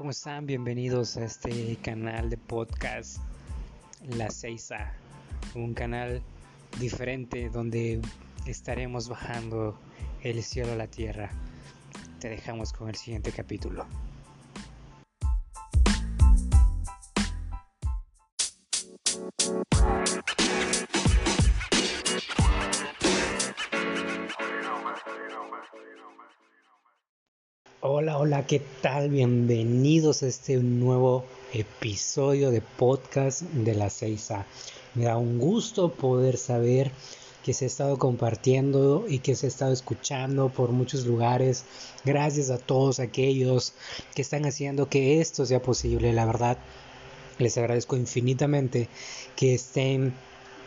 ¿Cómo están? Bienvenidos a este canal de podcast La 6A, un canal diferente donde estaremos bajando el cielo a la tierra. Te dejamos con el siguiente capítulo. ¿Qué tal? Bienvenidos a este nuevo episodio de podcast de la 6A. Me da un gusto poder saber que se ha estado compartiendo y que se ha estado escuchando por muchos lugares. Gracias a todos aquellos que están haciendo que esto sea posible. La verdad, les agradezco infinitamente que estén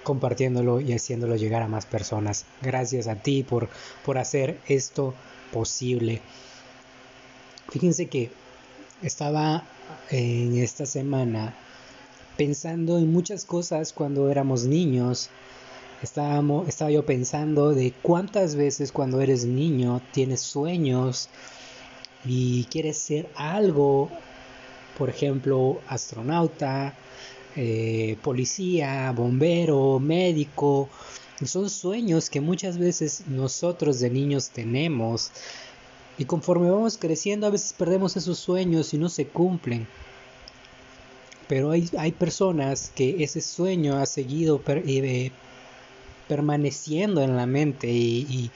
compartiéndolo y haciéndolo llegar a más personas. Gracias a ti por, por hacer esto posible. Fíjense que estaba en esta semana pensando en muchas cosas cuando éramos niños. Estaba yo pensando de cuántas veces cuando eres niño tienes sueños y quieres ser algo, por ejemplo, astronauta, eh, policía, bombero, médico. Son sueños que muchas veces nosotros de niños tenemos y conforme vamos creciendo a veces perdemos esos sueños y no se cumplen. Pero hay, hay personas que ese sueño ha seguido eh, permaneciendo en la mente y,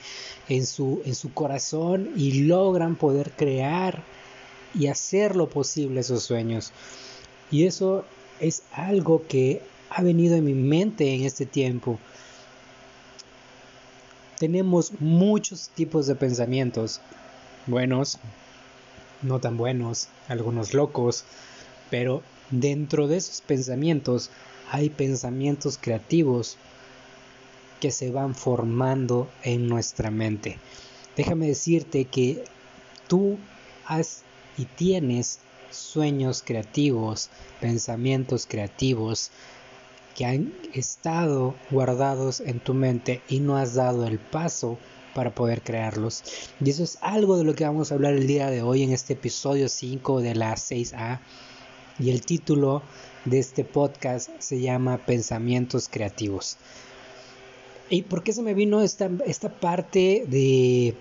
en, su, en su corazón y logran poder crear y hacer lo posible esos sueños. Y eso es algo que ha venido en mi mente en este tiempo. Tenemos muchos tipos de pensamientos buenos, no tan buenos, algunos locos, pero dentro de esos pensamientos hay pensamientos creativos que se van formando en nuestra mente. Déjame decirte que tú has y tienes sueños creativos, pensamientos creativos que han estado guardados en tu mente y no has dado el paso para poder crearlos. Y eso es algo de lo que vamos a hablar el día de hoy en este episodio 5 de la 6A. Y el título de este podcast se llama Pensamientos Creativos. ¿Y por qué se me vino esta, esta parte de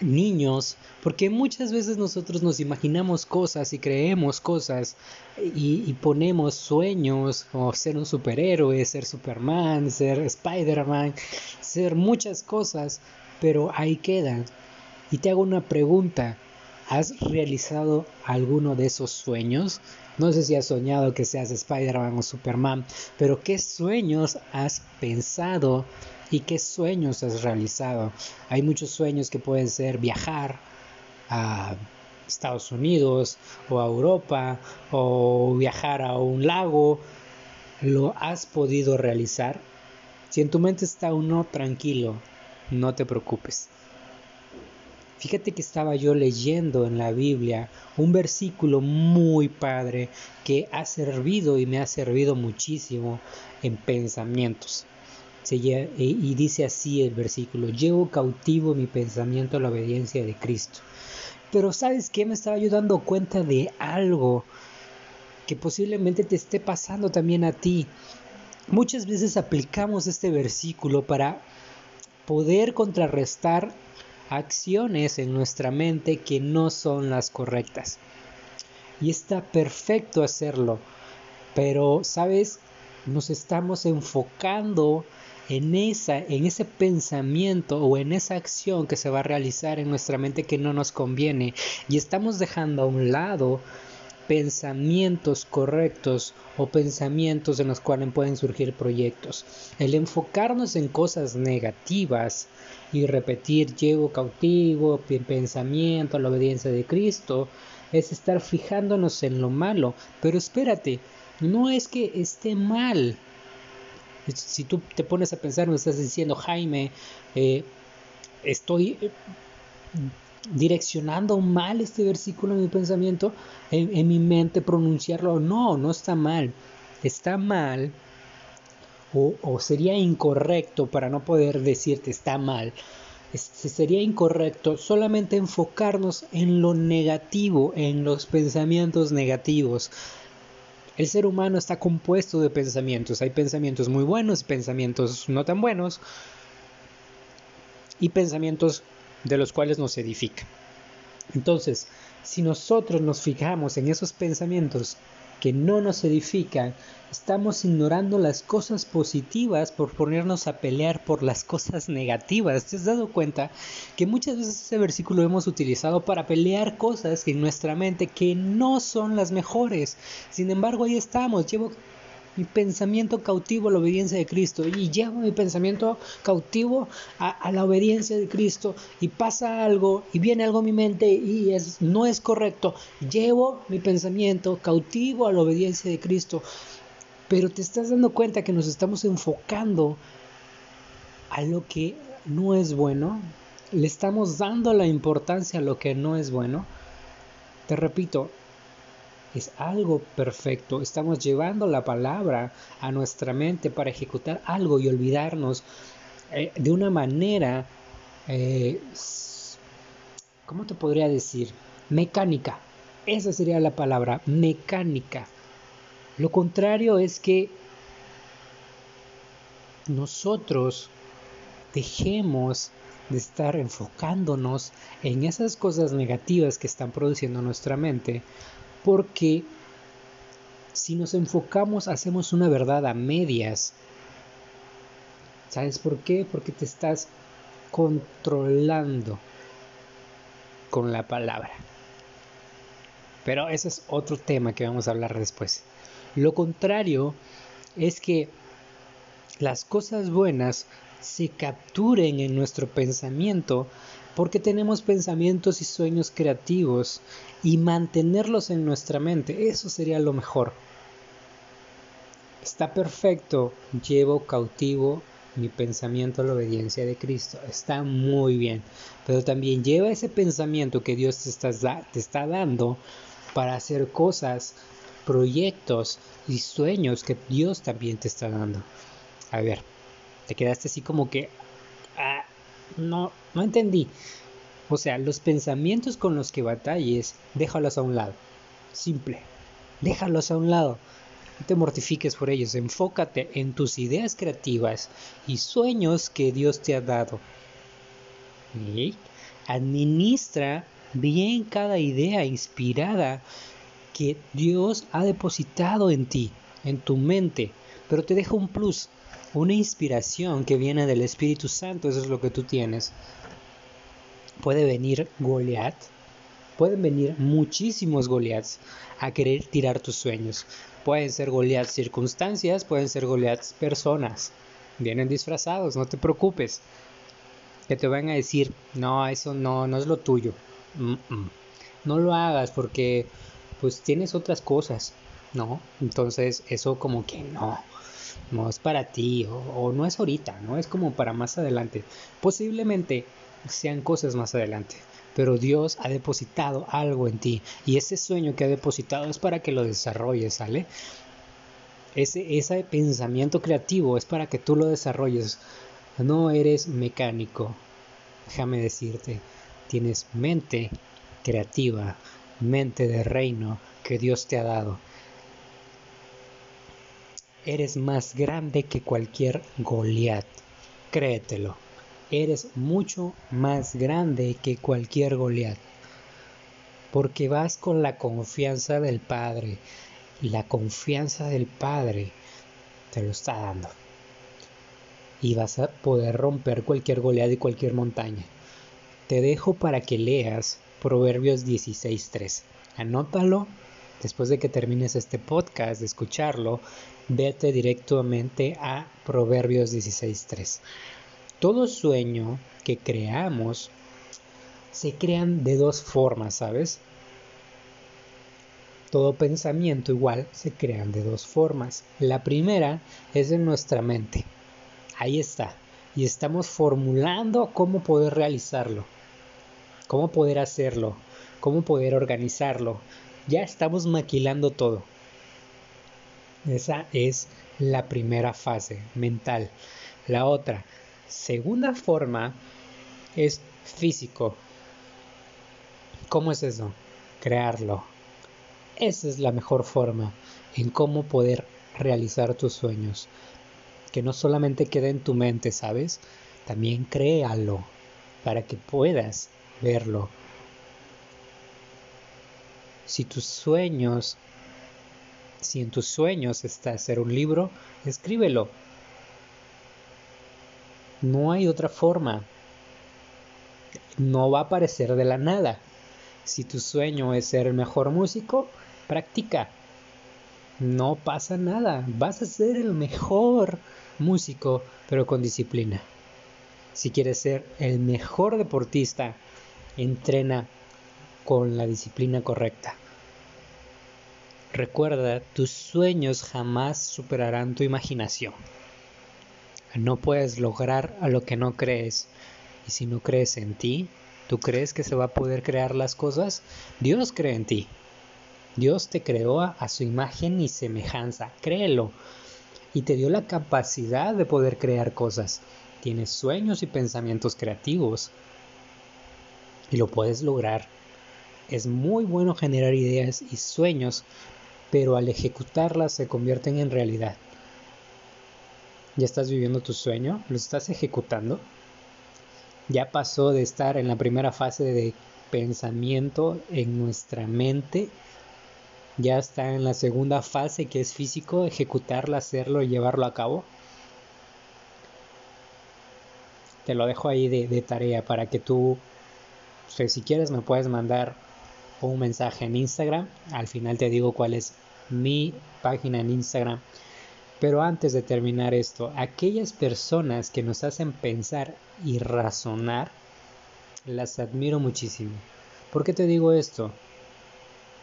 niños? Porque muchas veces nosotros nos imaginamos cosas y creemos cosas y, y, ponemos sueños como ser un superhéroe, ser Superman, ser Spider-Man, ser muchas cosas, pero ahí quedan. Y te hago una pregunta, ¿has realizado alguno de esos sueños? No sé si has soñado que seas Spider-Man o Superman, pero ¿qué sueños has pensado y qué sueños has realizado? Hay muchos sueños que pueden ser viajar a Estados Unidos o a Europa o viajar a un lago. ¿Lo has podido realizar? Si en tu mente está uno tranquilo, no te preocupes. Fíjate que estaba yo leyendo en la Biblia un versículo muy padre que ha servido y me ha servido muchísimo en pensamientos. Y dice así el versículo, llevo cautivo mi pensamiento a la obediencia de Cristo. Pero sabes qué, me estaba yo dando cuenta de algo que posiblemente te esté pasando también a ti. Muchas veces aplicamos este versículo para poder contrarrestar acciones en nuestra mente que no son las correctas. Y está perfecto hacerlo, pero, ¿sabes? Nos estamos enfocando en, esa, en ese pensamiento o en esa acción que se va a realizar en nuestra mente que no nos conviene y estamos dejando a un lado pensamientos correctos o pensamientos en los cuales pueden surgir proyectos. El enfocarnos en cosas negativas y repetir llevo cautivo, pensamiento, la obediencia de Cristo, es estar fijándonos en lo malo. Pero espérate, no es que esté mal. Si tú te pones a pensar, me estás diciendo, Jaime, eh, estoy direccionando mal este versículo en mi pensamiento, en, mi mente pronunciarlo. No, no está mal. Está mal o, sería incorrecto para no poder decirte está mal. sería incorrecto solamente enfocarnos en lo negativo, en los pensamientos negativos. El ser humano está compuesto de pensamientos. Hay pensamientos muy buenos, pensamientos no tan buenos y pensamientos de los cuales nos edifica. Entonces, si nosotros nos fijamos en esos pensamientos que no nos edifican, estamos ignorando las cosas positivas por ponernos a pelear por las cosas negativas. ¿Te has dado cuenta que muchas veces ese versículo lo hemos utilizado para pelear cosas en nuestra mente que no son las mejores? Sin embargo, ahí estamos. Llevo mi pensamiento cautivo a la obediencia de Cristo y llevo mi pensamiento cautivo a, la obediencia de Cristo y pasa algo y viene algo a mi mente y es, no es correcto, llevo mi pensamiento cautivo a la obediencia de Cristo. Pero te estás dando cuenta que nos estamos enfocando a lo que no es bueno, le estamos dando la importancia a lo que no es bueno. Te repito, es algo perfecto. Estamos llevando la palabra a nuestra mente para ejecutar algo y olvidarnos eh, de una manera, eh, ¿cómo te podría decir? Mecánica. Esa sería la palabra, mecánica. Lo contrario es que nosotros dejemos de estar enfocándonos en esas cosas negativas que están produciendo nuestra mente porque si nos enfocamos hacemos una verdad a medias. ¿Sabes por qué? Porque te estás controlando con la palabra. Pero ese es otro tema que vamos a hablar después. Lo contrario es que las cosas buenas se capturen en nuestro pensamiento porque tenemos pensamientos y sueños creativos y mantenerlos en nuestra mente, eso sería lo mejor. Está perfecto, llevo cautivo mi pensamiento a la obediencia de Cristo, está muy bien, pero también lleva ese pensamiento que Dios te está, está dando para hacer cosas, proyectos y sueños que Dios también te está dando. A ver, te quedaste así como que, no, no entendí. O sea, los pensamientos con los que batalles, déjalos a un lado. Simple. Déjalos a un lado. No te mortifiques por ellos. Enfócate en tus ideas creativas y sueños que Dios te ha dado. Administra bien cada idea inspirada que Dios ha depositado en ti, en tu mente. Pero te deja un plus una inspiración que viene del Espíritu Santo, eso es lo que tú tienes. Puede venir Goliat, pueden venir muchísimos Goliaths a querer tirar tus sueños. Pueden ser Goliaths circunstancias, pueden ser Goliaths personas. Vienen disfrazados, no te preocupes. Que te van a decir, no, eso no, no es lo tuyo. No lo hagas porque pues tienes otras cosas, ¿no? Entonces eso como que no no es para ti o, no es ahorita, no es como para más adelante. Posiblemente sean cosas más adelante, pero Dios ha depositado algo en ti y ese sueño que ha depositado es para que lo desarrolles, ¿sale? Ese, ese pensamiento creativo es para que tú lo desarrolles. No eres mecánico, déjame decirte, tienes mente creativa, mente de reino que Dios te ha dado Eres más grande que cualquier Goliat. Créetelo. Eres mucho más grande que cualquier Goliat. Porque vas con la confianza del Padre. La confianza del Padre te lo está dando. Y vas a poder romper cualquier Goliat y cualquier montaña. Te dejo para que leas Proverbios 16.3. Anótalo después de que termines este podcast, de escucharlo, vete directamente a Proverbios 16.3. Todo sueño que creamos se crean de dos formas, ¿sabes? Todo pensamiento igual se crean de dos formas. La primera es en nuestra mente. Ahí está. Y estamos formulando cómo poder realizarlo, cómo poder hacerlo, cómo poder organizarlo, ya estamos maquilando todo. Esa es la primera fase mental. La otra, segunda forma, es físico. ¿Cómo es eso? Crearlo. Esa es la mejor forma en cómo poder realizar tus sueños. Que no solamente quede en tu mente, ¿sabes? También créalo para que puedas verlo. Si tus sueños, si en tus sueños está hacer un libro, escríbelo. No hay otra forma. No va a aparecer de la nada. Si tu sueño es ser el mejor músico, practica. No pasa nada. Vas a ser el mejor músico, pero con disciplina. Si quieres ser el mejor deportista, entrena con la disciplina correcta. Recuerda, tus sueños jamás superarán tu imaginación. No puedes lograr a lo que no crees. Y si no crees en ti, ¿tú crees que se va a poder crear las cosas? Dios cree en ti. Dios te creó a, su imagen y semejanza. Créelo. Y te dio la capacidad de poder crear cosas. Tienes sueños y pensamientos creativos. Y lo puedes lograr. Es muy bueno generar ideas y sueños, pero al ejecutarlas se convierten en realidad. ¿Ya estás viviendo tu sueño? ¿Lo estás ejecutando? Ya pasó de estar en la primera fase de pensamiento en nuestra mente. Ya está en la segunda fase que es físico, ejecutarlo, hacerlo y llevarlo a cabo. Te lo dejo ahí de, tarea para que tú, si quieres, me puedes mandar un mensaje en Instagram. Al final te digo cuál es mi página en Instagram pero antes de terminar esto, aquellas personas que nos hacen pensar y razonar, las admiro muchísimo. ¿Por qué te digo esto?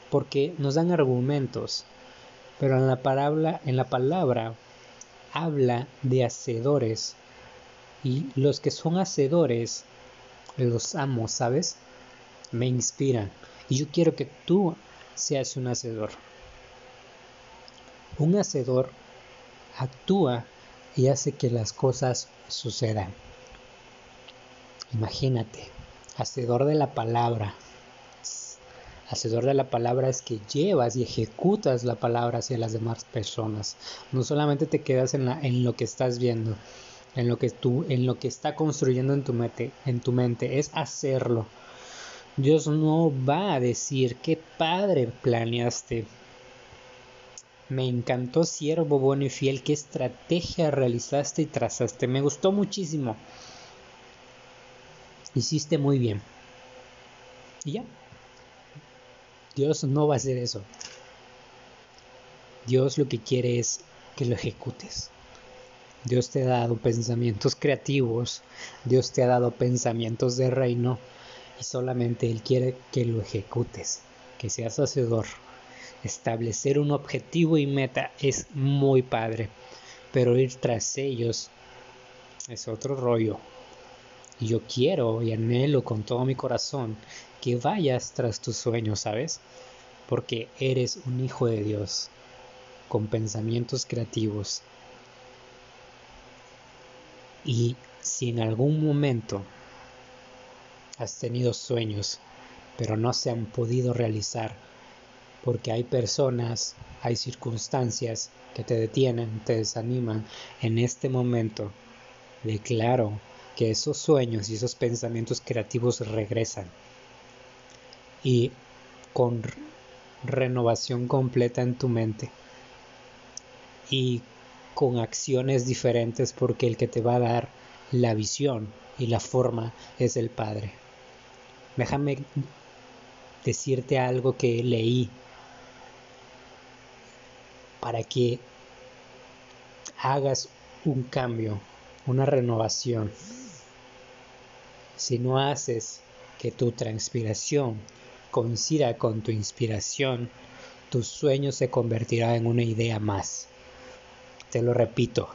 Porque nos dan argumentos, pero en la palabra, en la palabra habla de hacedores y los que son hacedores los amo, ¿sabes? Me inspiran yo quiero que tú seas un hacedor. Un hacedor actúa y hace que las cosas sucedan. Imagínate, hacedor de la palabra. Hacedor de la palabra es que llevas y ejecutas la palabra hacia las demás personas. No solamente te quedas en, la, en lo que estás viendo, en lo que tú, en lo que está construyendo en tu mente, en tu mente, es hacerlo. Dios no va a decir qué padre planeaste, me encantó, siervo bueno y fiel, qué estrategia realizaste y trazaste. Me gustó muchísimo. Hiciste muy bien. Y ya. Dios no va a hacer eso. Dios lo que quiere es que lo ejecutes. Dios te ha dado pensamientos creativos, Dios te ha dado pensamientos de reino y solamente Él quiere que lo ejecutes, que seas hacedor establecer un objetivo y meta es muy padre, pero ir tras ellos es otro rollo. Y yo quiero y anhelo con todo mi corazón que vayas tras tus sueños, ¿sabes? Porque eres un hijo de Dios, con pensamientos creativos. Y si en algún momento has tenido sueños, pero no se han podido realizar, porque hay personas, hay circunstancias que te detienen, te desaniman. En este momento declaro que esos sueños y esos pensamientos creativos regresan y con renovación completa en tu mente y con acciones diferentes porque el que te va a dar la visión y la forma es el Padre. Déjame decirte algo que leí para que hagas un cambio, una renovación. Si no haces que tu transpiración coincida con tu inspiración, tu sueño se convertirá en una idea más. Te lo repito,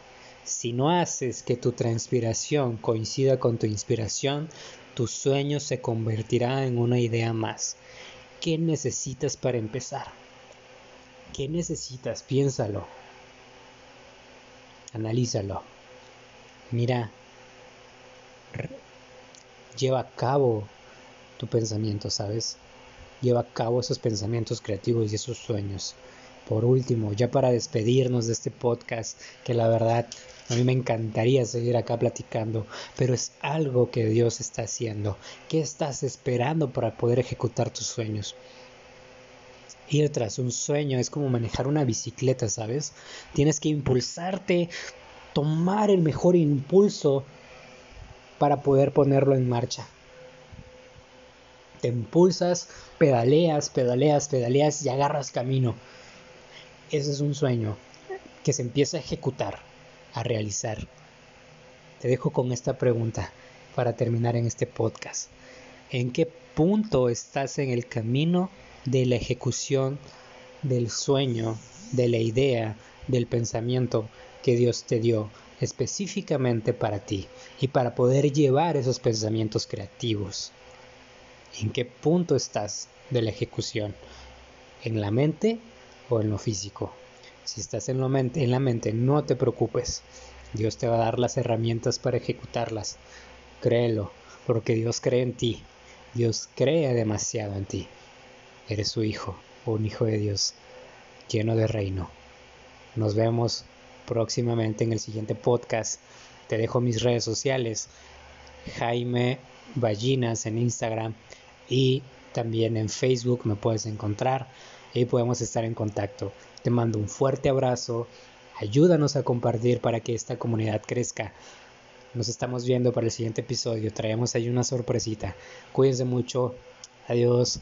si no haces que tu transpiración coincida con tu inspiración, tu sueño se convertirá en una idea más. ¿Qué necesitas para empezar? ¿Qué necesitas? Piénsalo. Analízalo. Mira, lleva a cabo tu pensamiento, ¿sabes? Lleva a cabo esos pensamientos creativos y esos sueños. Por último, ya para despedirnos de este podcast, que la verdad a mí me encantaría seguir acá platicando, pero es algo que Dios está haciendo. ¿Qué estás esperando para poder ejecutar tus sueños? Ir tras un sueño es como manejar una bicicleta, ¿sabes? Tienes que impulsarte, tomar el mejor impulso para poder ponerlo en marcha. Te impulsas, pedaleas, pedaleas, pedaleas y agarras camino. Ese es un sueño que se empieza a ejecutar, a realizar. Te dejo con esta pregunta para terminar en este podcast. ¿En qué punto estás en el camino de la ejecución del sueño, de la idea, del pensamiento que Dios te dio específicamente para ti y para poder llevar esos pensamientos creativos? ¿En qué punto estás de la ejecución? ¿En la mente o en lo físico. Si estás en, mente, en la mente, no te preocupes. Dios te va a dar las herramientas para ejecutarlas. Créelo, porque Dios cree en ti. Dios cree demasiado en ti. Eres su hijo, un hijo de Dios, lleno de reino. Nos vemos próximamente en el siguiente podcast. Te dejo mis redes sociales. Jaime Ballinas en Instagram y también en Facebook me puedes encontrar y podemos estar en contacto. Te mando un fuerte abrazo, ayúdanos a compartir para que esta comunidad crezca. Nos estamos viendo para el siguiente episodio, traemos ahí una sorpresita. Cuídense mucho, adiós.